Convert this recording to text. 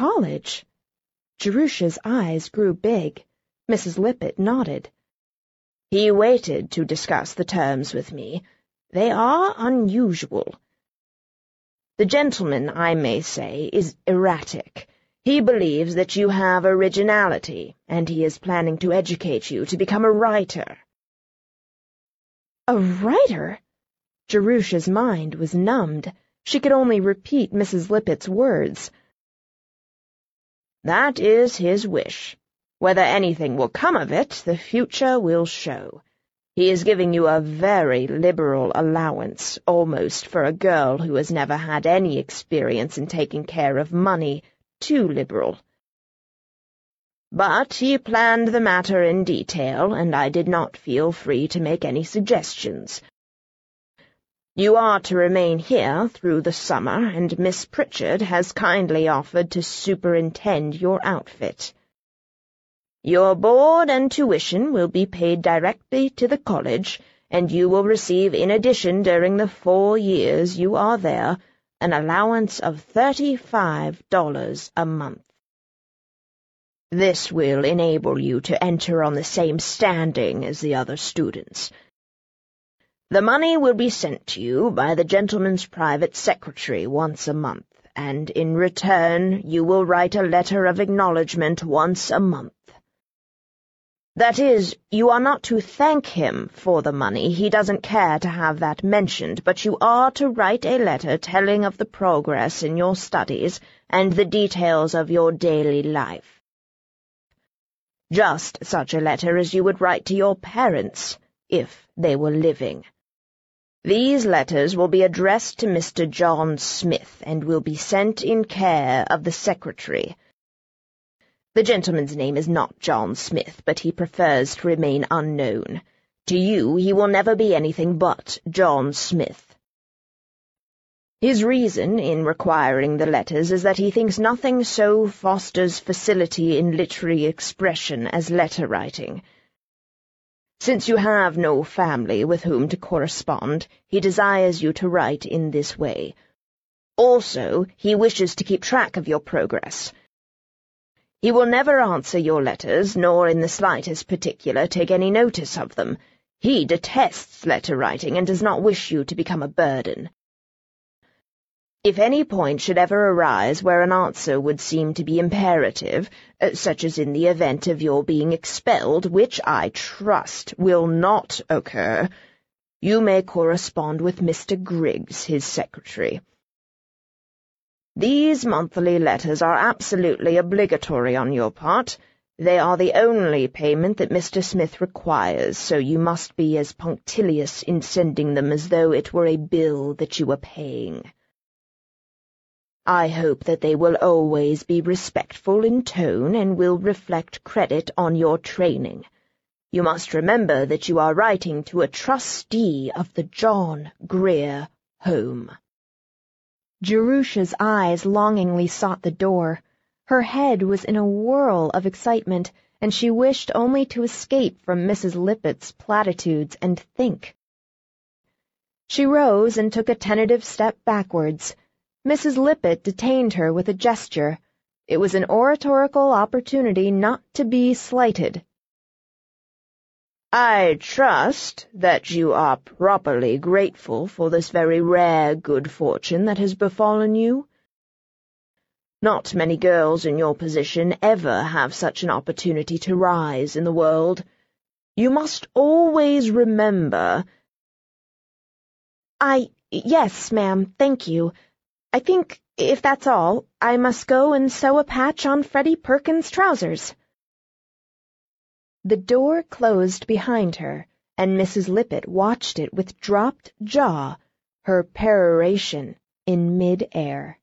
college? Jerusha's eyes grew big. Mrs. Lippett nodded. He waited to discuss the terms with me. They are unusual. The gentleman, I may say, is erratic. He believes that you have originality, and he is planning to educate you to become a writer. A writer? Jerusha's mind was numbed. She could only repeat Mrs. Lippett's words. That is his wish. Whether anything will come of it, the future will show. He is giving you a very liberal allowance, almost for a girl who has never had any experience in taking care of money, too liberal. But he planned the matter in detail, and I did not feel free to make any suggestions. You are to remain here through the summer, and Miss Pritchard has kindly offered to superintend your outfit. Your board and tuition will be paid directly to the college, and you will receive in addition during the four years you are there an allowance of thirty-five dollars a month. This will enable you to enter on the same standing as the other students, the money will be sent to you by the gentleman's private secretary once a month, and in return you will write a letter of acknowledgment once a month. That is, you are not to thank him for the money, he doesn't care to have that mentioned, but you are to write a letter telling of the progress in your studies and the details of your daily life. Just such a letter as you would write to your parents, if they were living. These letters will be addressed to Mr. John Smith and will be sent in care of the secretary. The gentleman's name is not John Smith, but he prefers to remain unknown. To you he will never be anything but John Smith. His reason in requiring the letters is that he thinks nothing so fosters facility in literary expression as letter writing. Since you have no family with whom to correspond, he desires you to write in this way. Also, he wishes to keep track of your progress. He will never answer your letters, nor in the slightest particular take any notice of them. He detests letter writing and does not wish you to become a burden. If any point should ever arise where an answer would seem to be imperative, uh, such as in the event of your being expelled, which I trust will not occur, you may correspond with Mr. Griggs, his secretary. These monthly letters are absolutely obligatory on your part. They are the only payment that Mr. Smith requires, so you must be as punctilious in sending them as though it were a bill that you were paying. I hope that they will always be respectful in tone and will reflect credit on your training. You must remember that you are writing to a trustee of the John Grier Home. Jerusha's eyes longingly sought the door. Her head was in a whirl of excitement, and she wished only to escape from Mrs. Lippett's platitudes and think. She rose and took a tentative step backwards, Mrs. Lippett detained her with a gesture. It was an oratorical opportunity not to be slighted. I trust that you are properly grateful for this very rare good fortune that has befallen you. Not many girls in your position ever have such an opportunity to rise in the world. You must always remember— I— yes, ma'am, thank you. I think, if that's all, I must go and sew a patch on Freddie Perkins' trousers. The door closed behind her, and Mrs. Lippett watched it with dropped jaw, her peroration in mid-air.